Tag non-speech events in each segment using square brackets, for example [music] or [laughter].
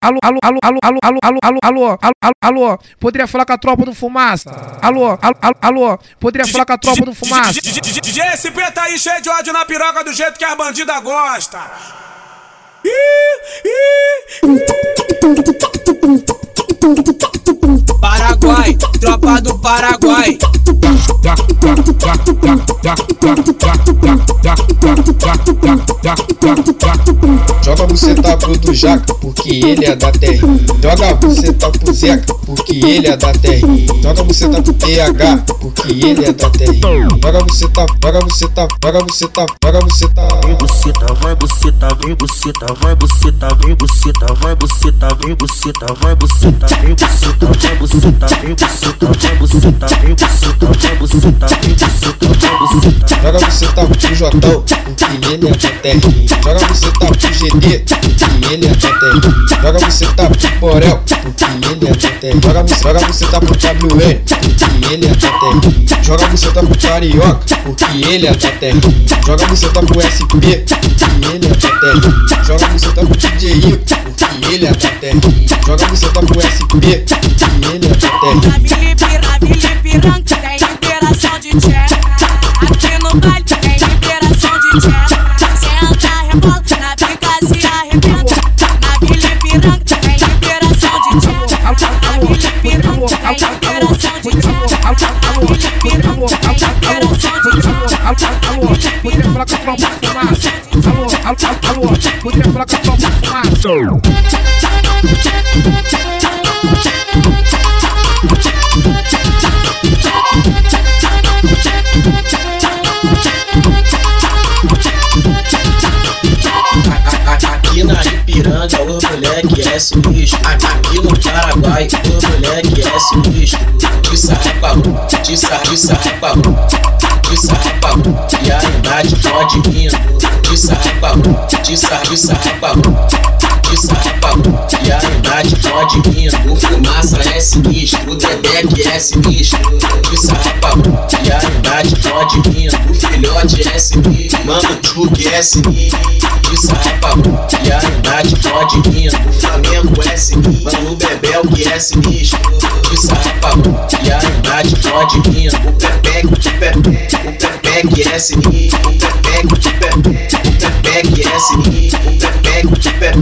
Alô, alô, alô, alô, alô, alô, alô, alô, alô, alô, alô, poderia falar com a tropa do fumaça? Alô, alô, alô, poderia falar com a tropa do fumaça? DJ SP tá aí cheio de ódio na piroca do jeito que a bandida gosta. Paraguai, tropa do Paraguai. Joga você tá pro do Jaca, porque ele é da terra. Joga você tá pro Zeca, porque ele é da terra. Joga você tá pro PH, porque ele é da terra. Joga você tá, joga você tá, joga você tá, joga você tá. Vem buceta, vai buceta, vem buceta, vai buceta, vem buceta, vai buceta, vem buceta, vai buceta, vem buceta, vai joga vem tá vem buceta, vem vem. Joga pro Jotão, que ele é paterrinho. Joga tá pro GD, que ele é paterrinho. Joga tá pro Borel, que ele é paterrinho. Joga buceta pro WN, que ele é paterrinho. Joga buceta pro Carioca, que ele é. Joga você pro SP, que ele é. Joga buceta pro DJI, que ele é paterrinho. Joga tá pro SP, que ele é da terra. Na Vila Ipiranga, tem liberação de tcheca. Aqui no baile tem liberação de tcheca. Senta, rebola, na pica se arrebenta. Na Vila Ipiranga tem liberação de tcheca. Na Vila Ipiranga tem liberação de tcheca. Na Vila Ipiranga tem liberação de tcheca. Alô, alô, poderia falar com a tropa do fumaça? Alô, alô, alô, poderia falar com a tropa é. Aqui no Paraguai o moleque é sinistro. De sarrapa, de sarra, de sarrapa, de sarrapa. E a idade pode vindo. De sarrapa, de sarra, de sarrapa. De sarrapa, e a idade pode vindo. O fumaça é sinistro, o Dedeque é sinistro. De sarrapa, e a idade pode vindo. O filhote é sinistro, mano, Chuck é sinistro. De sarrapa, e a idade pode vindo. O Flamengo é sinistro, mano, Bebel que é sinistro. De sarrapa, e a idade pode vindo. O Pepe, o Pepe, o Pepe é sinistro. O Pepe, o Pepe, o Pepe é sinistro. O Pepe, o Pepe,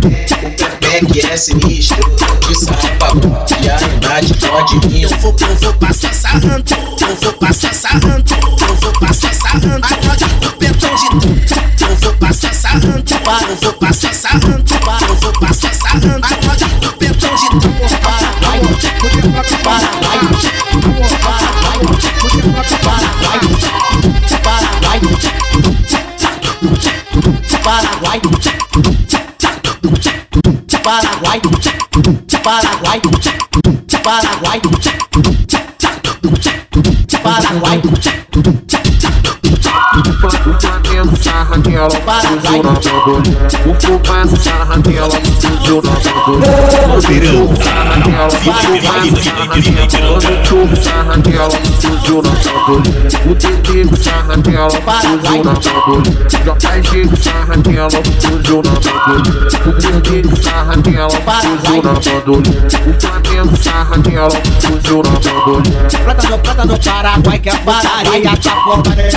o Pepe é sinistro. De sarrapa, e a idade pode vir. Eu vou, eu vou passar sarrando, eu vou passar sarrando, Paraguai, Paraguai, Paraguai, Paraguai, Flamengo sarra dela, fugiu na sanduíche. O fumado sarra dela, fugiu na sanduíche. O churro sarra dela, o fumado sarra dela. O churro sarra dela, fugiu na sanduíche. O tetigo sarra dela, fugiu na sanduíche. Já faz digo sarra dela, fugiu na sanduíche. O perdigo sarra dela, fugiu na sanduíche. O Flamengo sarra dela, fugiu na sanduíche. Plata no, plata é tá no Paraguai que é putaria.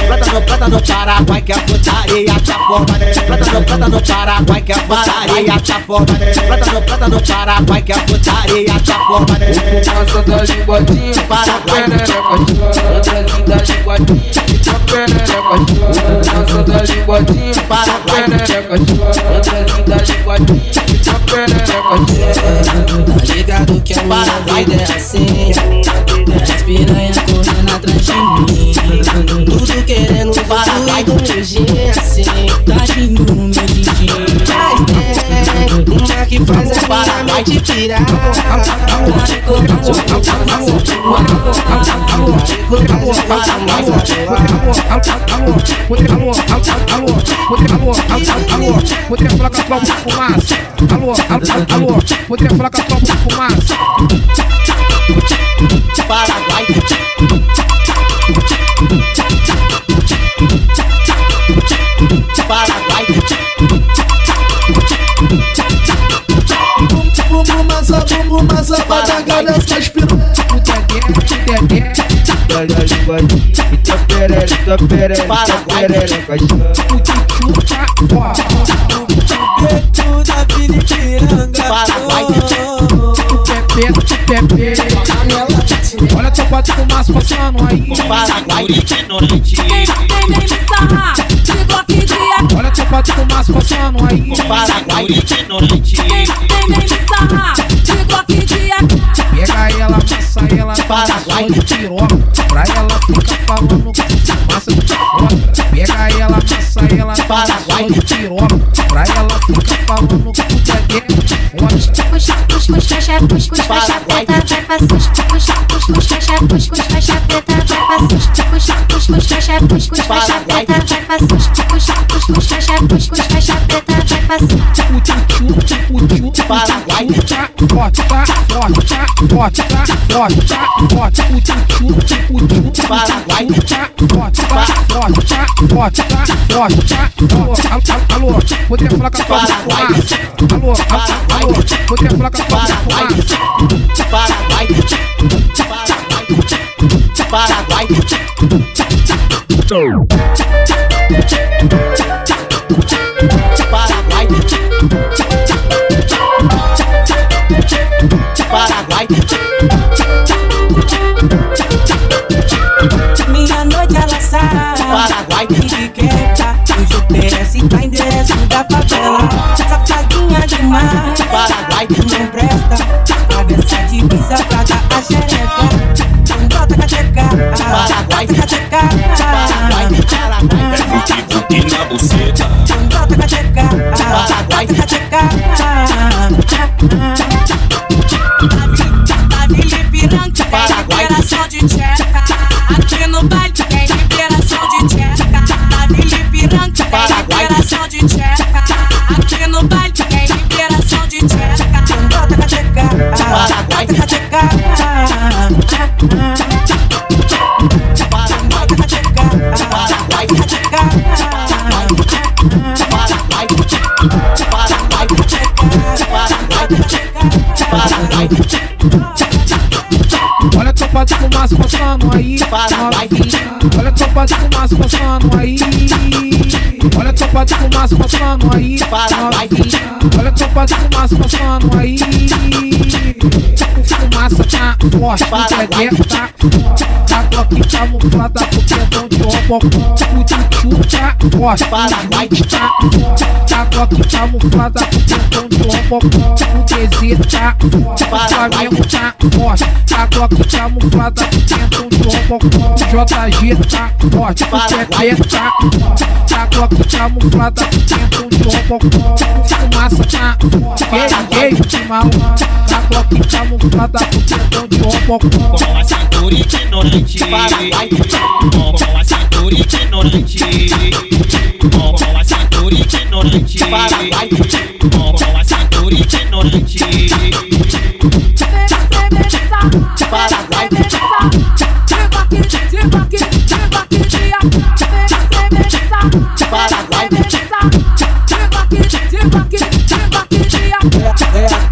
Plata no, plata no Paraguai que é putaria tá forma Prata no, prata no Paraguai que é putaria forma Prata no, prata no Paraguai que é putaria forma Fumaça da linguadinha, Paraguai. Aqui da linguadinha, Fumaça da linguadinha, Paraguai. aqui da linguadinha, Tá ligado que a minha vida é assim As piranha correndo atrás de mim Tudo querendo Paraguai. tudo nojinho você tá vindo no meu DJ. Uma que faz a minha mente tirar. Uma que corta o meu amor de Uma que corta o meu amor de Poderia falar com a tropa fumada. Alô, alô, alô. Poderia falar com a tropa fumada. Paraguai. Perereca, O tchutchu tá forte. Beto da Piripiranga. Olha a tropa de fumaça passando aí. ignorante. Quem vem me sarrar, de Glock de AK. Olha a tropa de fumaça passando aí. ignorante. Quem vem me ela, passou de piroca. Pra ela ficar falando massa de piroca. Pega amassa ela, passou de piroca. Pra ela ficar falando que fecha, fecha preta, vai pra susto. Puxa, puxa, fecha, puxa, fecha preta, vai pra susto. Puxa, fecha, puxa, fecha preta, vai pra susto. Puxa, fecha, preta, vai pra susto. Tá forte, tá forte, tá tá Alô, alô, poderia falar com a tua. Alô, alô, poderia falar com a tua. Paraguai, Paraguai, Paraguai, Paraguai. Minha noite ela sai Paraguai da favela Safadinha demais. Paraguai não presta a divisa pra dar a xereca. Bota cateca Paraguai cateca tropa de fumaça passando aí. Olha a tropa de fumaça passando aí. Olha a tropa de fumaça passando aí. Olha a tropa de fumaça passando aí. Fumaça tá forte, dedé tá. A Glock camuflada com pedão de robocó. O tchutchu tá forte, beat tá. A Glock camuflada com pedão de robocó. O DZ tá forte, o Flamengo tá forte. A de JG tá forte, o PP tá forte. A Glock camuflada de robocó. O fumaça tá gay, gay, mal. A Glock camuflada pedão de robocó. Com a cintura ignorante. Com a cintura ignorante. Com a cintura ignorante. Com a cintura ignorante.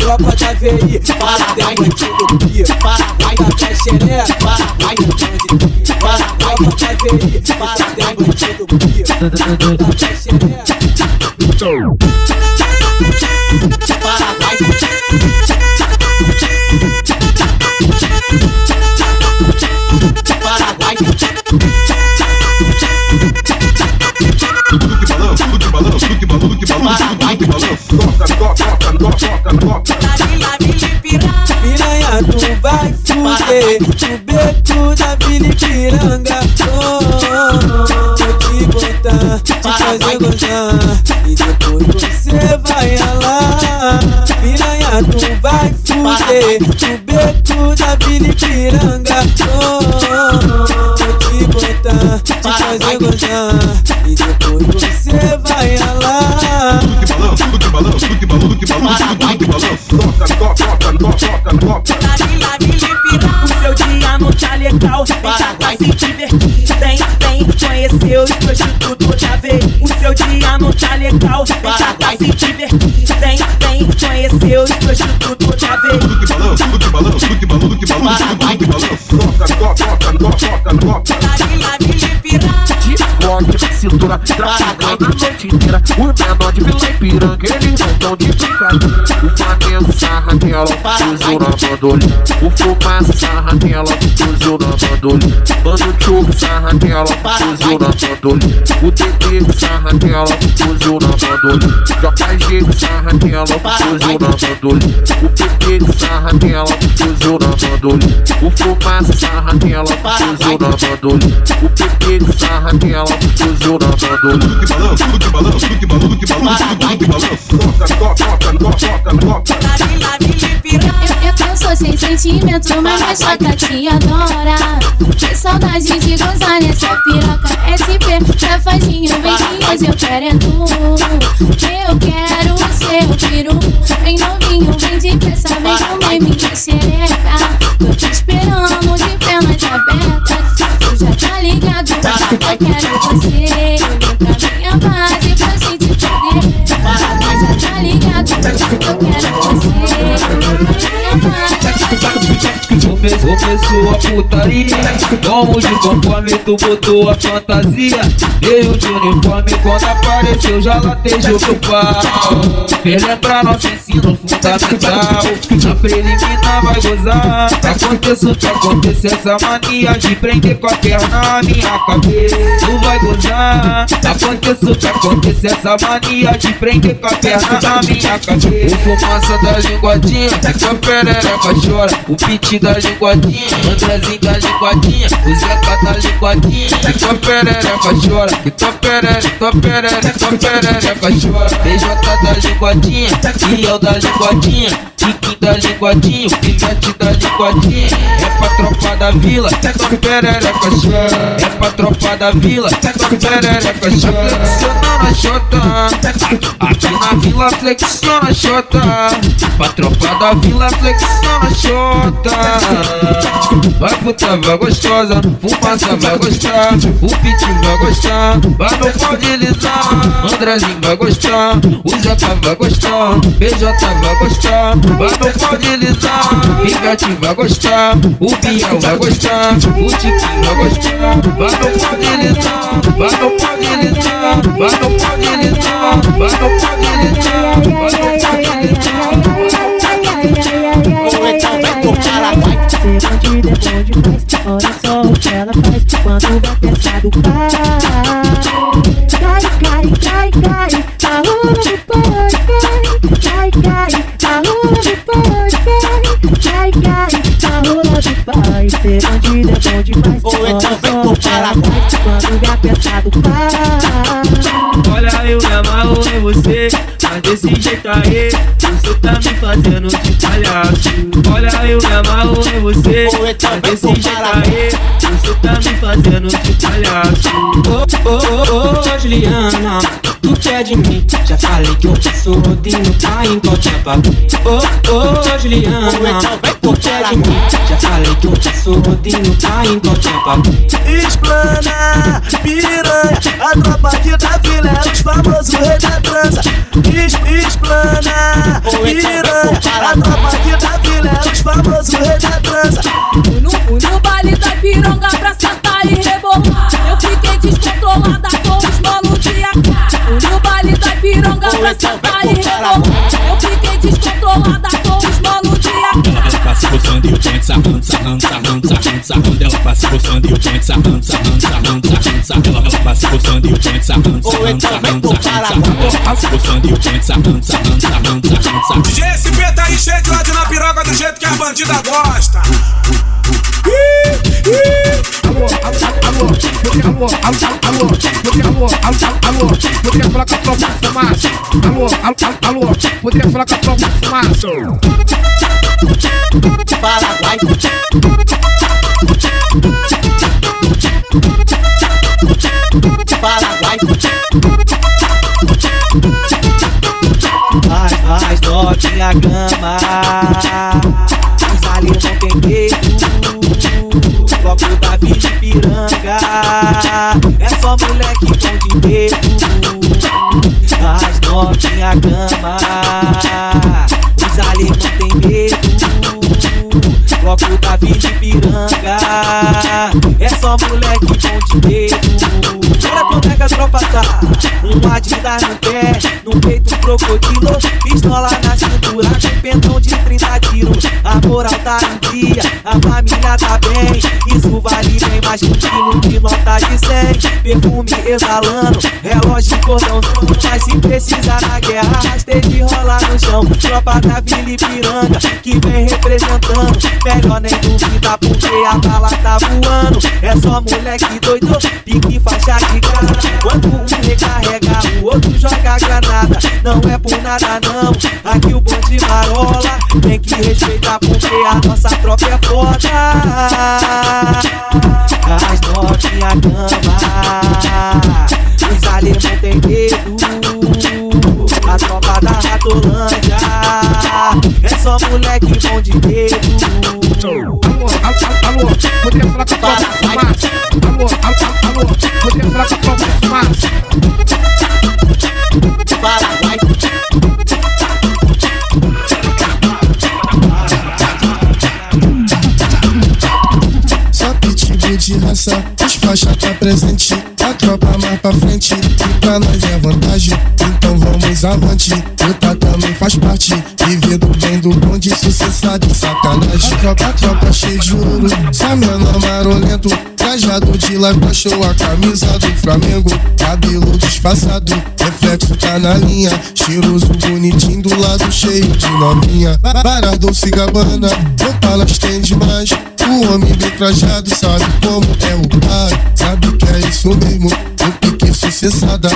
Tropa da VI Paraguai bandido pia Paraguai da Caxeré Paraguai Paraguai da VI Paraguai bandido pia Da Caxeré Paraguai Paraguai Da Vila tu vai fuder O beco da Vila Ipiranga oh, Vou te botar, te fazer gozar E depois você vai ralar Piranha, tu vai fuder O beco da Vila Ipiranga oh, Vou te botar, te fazer gozar E depois você vai ralar balanço, que balanço, que balanço, que balanço. Nota, nota, nota, nota, nota. Tá pirar, o seu dia não tá legal. Já vai se divertir, tem, tem. Conheceu e hoje tudo já vê. O seu dia não tá legal. Já vai se divertir, tem, tem. Conheceu e hoje tudo já vê. Que balanço, que balanço, que balanço, que balanço, que balanço. Nota, nota, nota, nota, nota. Forte, cintura, traficando a noite inteira. O menor de Vila Ipiranga, eles tão de brincadeira. O Flamengo sarra nela, fuzil na bandolinha. O Fumaça sarra nela, fuzil na bandolinha. Mano Chuco sarra nela, fuzil na bandolinha. O TT sarra nela, fuzil na bandolinha. JG sarra nela, fuzil na bandolinha. O PP sarra nela, fuzil na bandolinha. O Fumaça sarra nela, fuzil na bandolinha. O PP sarra nela, fuzil na bandolinha. Tudo que balança, tudo que balança, tudo que balança, tudo que balança, tudo que balança. Toca, toca, toca, toca, toca. Eu, sou sem sentimento, mas minha chata te adora. Que saudade de gozar nessa piroca SP. Safadinho, vem que hoje eu quero é tu. Eu quero o seu peru. Vem novinho, vem depressa, vem comer minha xereca. Eu quero você. Começou, a putaria Vamos de conforme tu botou a fantasia Veio de uniforme quando apareceu já latejou pro pau Relembrar nosso ensino fundamental Na preliminar vai gozar Aconteça o que acontecer essa mania De prender com a perna na minha cabeça Tu vai gozar Aconteça o que acontecer essa mania De prender com a perna na minha cabeça O fumaça da linguadinha Fica perereca chora. O pit da linguadinha Andrezinho da linguadinha O Zeca da linguadinha Fica perereca chora Que tua perereca, tua perereca, tua perereca chora. PJ da linguadinha E eu da linguadinha Kiki da linguadinha, o pivete da linguadinha É pra tropa da vila, tua perereca chora. É pra tropa da vila, tua perereca chora. Flexiona na xota Aqui na vila flexiona a xota. Pra tropa da vila flexiona a xota Vai puta, vai gostosa Fumaça vai gostar O pit vai gostar Vai no pau de lisar Andrezinho vai gostar O Zeca vai gostar BJ vai gostar Vai no pau de lisar Pivete vai gostar O Biel vai gostar O Tiquinho vai gostar Vai no pau de lisar Vai no pau de lisar Vai no pau de lisar Vai no pau de lisar Vai no pau de lisar chega de demônio Olha só o que ela faz quando vai pesado Cai, cai, cai, cai, cai Tá rolando de pode, cai, cai, cai Tá rolando de pode, cai, cai, cai Tá rolando de pai, chega de demônio Ou então vem pro Paraguai Quando vai Olha eu me amarro em você, mas desse jeito aí, você tá me fazendo de palhaço. Olha, eu me amarro em você, mas desse jeito aí, você tá me fazendo de palhaço. Ô, ô, ô, ô, Juliana, tu quer de mim? Já falei que eu passo rodinho, tá em papo. Ô, ô, Juliana, tu quer de mim? Já falei que eu passo rodinho, tá em papo. Explana, piranha, a tropa aqui da vila os famosos rei da trança. Explana, piranha, a tropa aqui da vila é os famosos rei da trança. Fui no, fui no baile da pironga pra sentar e rebolar. Eu fiquei descontrolada com os manos de AK. Fui no baile da pironga pra sentar e rebolar. Eu fiquei descontrolada com os manos de AK. Ela passa coçando e o dente sarrando, sarrando, sarrando, sarrando, sarrando. Ela passa coçando e o dente sarrando, sarrando, sarrando, sarrando, dança, e o dança, dança, dança, dança, gostando e o dança, dança, dança, dança, dança. GSP tá aí cheio de lado na piroca do jeito que a bandida gosta. Poderia falar com a tropa do macho. Alô, alô, alô. Poderia falar com a tropa do macho. Paraguai. sobe na cama. Os aliens não tem medo. Bloco da Bipiranga. É só moleque com dinheiro. As nove na cama. Os aliens não tem medo. Bloco da Bipiranga. É só moleque com dinheiro. Olha como é que a tropa tá? Um Adidas no pé, no peito crocodilo. Pistola na cintura, pentão de 30 quilos. A moral tá em dia, a família tá bem. Isso vale bem mais que um quilo de nota de 100 Perfume exalando, relógio cordãozão Mas se precisar na guerra, rasteja rolar no chão. Tropa da Vila Ipiranga, que vem representando. Melhor nem duvidar porque a bala tá voando. É só moleque doido, pique faixa de Quando um recarrega, o outro joga granada Não é por nada não, aqui o bonde marola Tem que respeitar porque a nossa tropa é foda As novinha cama Os alemão tem medo A tropa da Ratolândia É só moleque bom de dedo Alô, alô, alô, poderia falar com a tropa de fumaça? Alô, alô, alô, poderia falar com a tropa de fumaça? Paraguai. Só de raça, os faixa tá presente A tropa mais pra frente, e pra nós é vantagem Então vamos avante, luta também faz parte Viver do bem do bom de sucessado e sacanagem A tropa, a tropa cheia de ouro, só menor marolento Trajado de laiva, show a camisa do Flamengo. Cabelo disfarçado, reflexo tá na linha. Cheiroso, bonitinho, do lado cheio de novinha. Ba- Barado se gabana, roupas tem demais o homem bem trajado sabe como é o pai Sabe que é isso mesmo, o pique sucessada.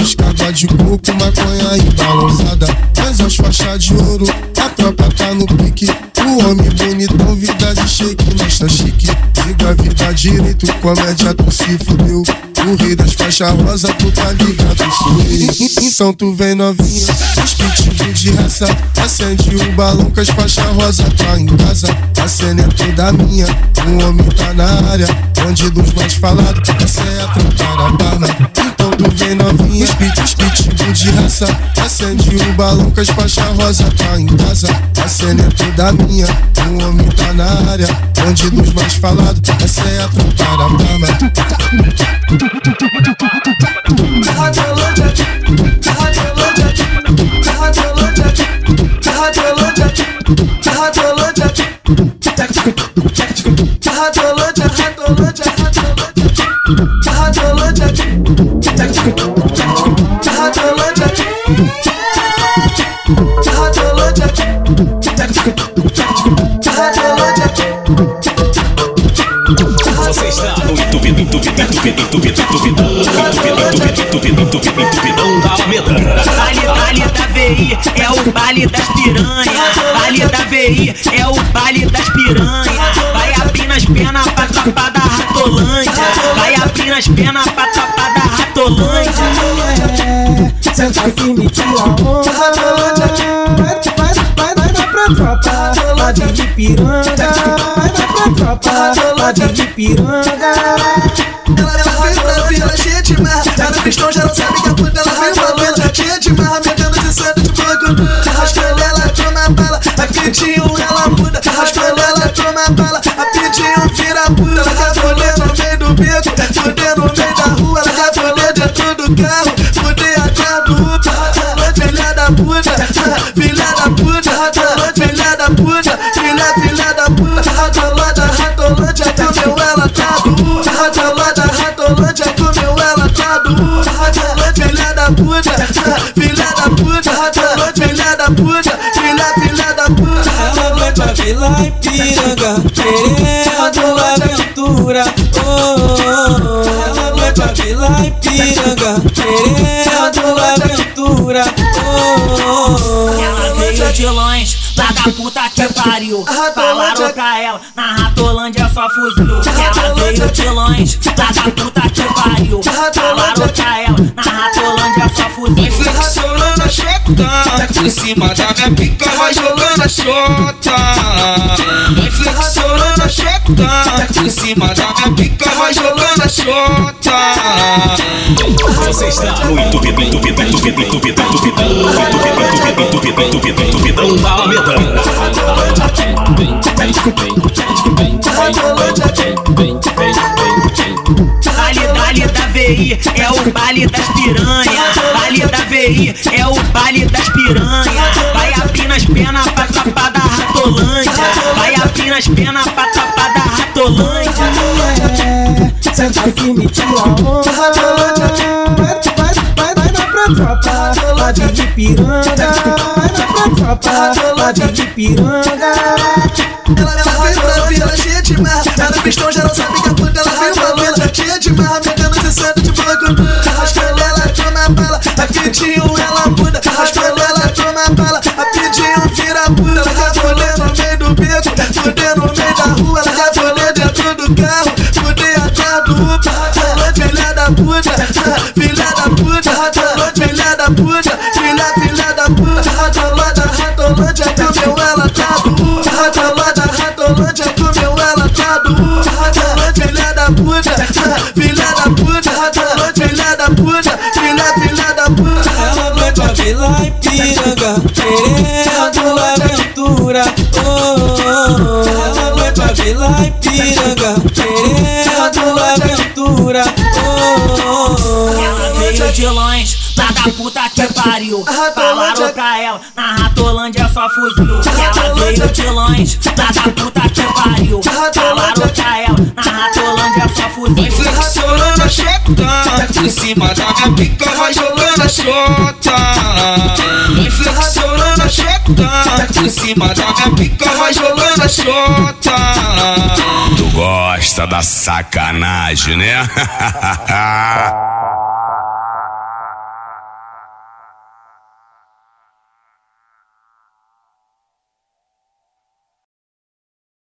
Os cagua de coco, maconha e balançada Mas as faixas de ouro, a tropa tá no pique. O homem bonitão, vida de shake, tá chique. Siga a vida direito, comédia tu se fudeu. O rei das faixas rosa, tu tá ligado, sou ele. Então tu vem novinha, os pitbull raça. Acende o balão com as faixas rosa, tá em casa. A cena é toda minha, o homem tá na área. Onde dos mais falados, essa é a barra. Então tu vem novinha, pit, os pitbull de raça. Acende o balão com as faixas rosa, tá em casa. A cena é toda minha, o homem tá na área. Onde dos mais falados, essa é a tropa da barra. Você está no entupidão, entupidão, entupidão, entupidão, entupidão, entupidão, entupidão, entupidão, entupidão da Alameda. Baile, baile da VI é o baile das piranha. Baile da VI é o baile das piranha. Vai abrindo as pernas pra tropa da Ratolândia. Vai abrindo as pernas pra tropa da Ratolândia. Senta firme, tira onda Vai, vai, vai, pra tropa Lá de Ipiranga Vai pra tropa Lá de Ipiranga Ela veio pra vila cheia de marra Ela cristão já não sabe que a puta Ela veio pra vila cheia de marra bala A pitinho ela muda Arrastando ela, toma bala. A pitinho vira puta Ela rafolê no meio do beco. Fuder no meio da rua Ela rafolê dentro do carro. Fuder atrás do Uber Filha da puta. Filha da puta Filha da puta. Filha, filha da puta Ratolândia, ratolândia Comeu ela tá do Ratolândia, ratolândia Comeu ela tá do Ratolândia, filha da puta Ela vai pra Vila Ipiranga Querendo aventura oh, oh, oh. Vai pra Vila Ipiranga Querendo aventura oh, oh. Ela veio de longe, lá da puta que pariu. Falaram pra ela, na Ratolândia só fuzil. Ela veio de longe, lá da puta que pariu. Falaram pra ela, na Ratolândia só fuzil. flexionando a chota em cima da minha pica vai jogando a xota Vai flexionando a xota Em cima da minha pica vai jogando a xota Você está no entupidão, entupidão, entupidão, entupidão, entupidão Entupidão, entupidão, entupidão, entupidão da Alameda Vale da VI é o baile das piranha Baile da UTI, é o baile das piranhas Vai abrir nas penas pra tapar da ratolândia. Vai abrir nas penas pra tapar da ratolândia. É, sente que me tira vai vai vem de piranga, vai vem de piranga. Ela fez uma vila cheia de mar, ela pistão já não sabe que a puta ela fez uma vila cheia de mar, metendo de santo de banco. Arrastando ela, toma a bala, Aqui tinha Pra vila em piranga Querendo aventura oh. Ela vai pra vila em piranga Querendo aventura oh. Ela veio de lá da puta que pariu. Falaram pra ela, na Ratolândia só fuzil. Ela veio de longe, lá da puta que pariu. Falaram pra ela, na Ratolândia só Vai fuzil. flexionando a xota. Por cima da minha pica vai jogando a xota. Vai flexionando a xota. Por cima da minha pica vai jogando a xota. Tu gosta da sacanagem, né? [laughs]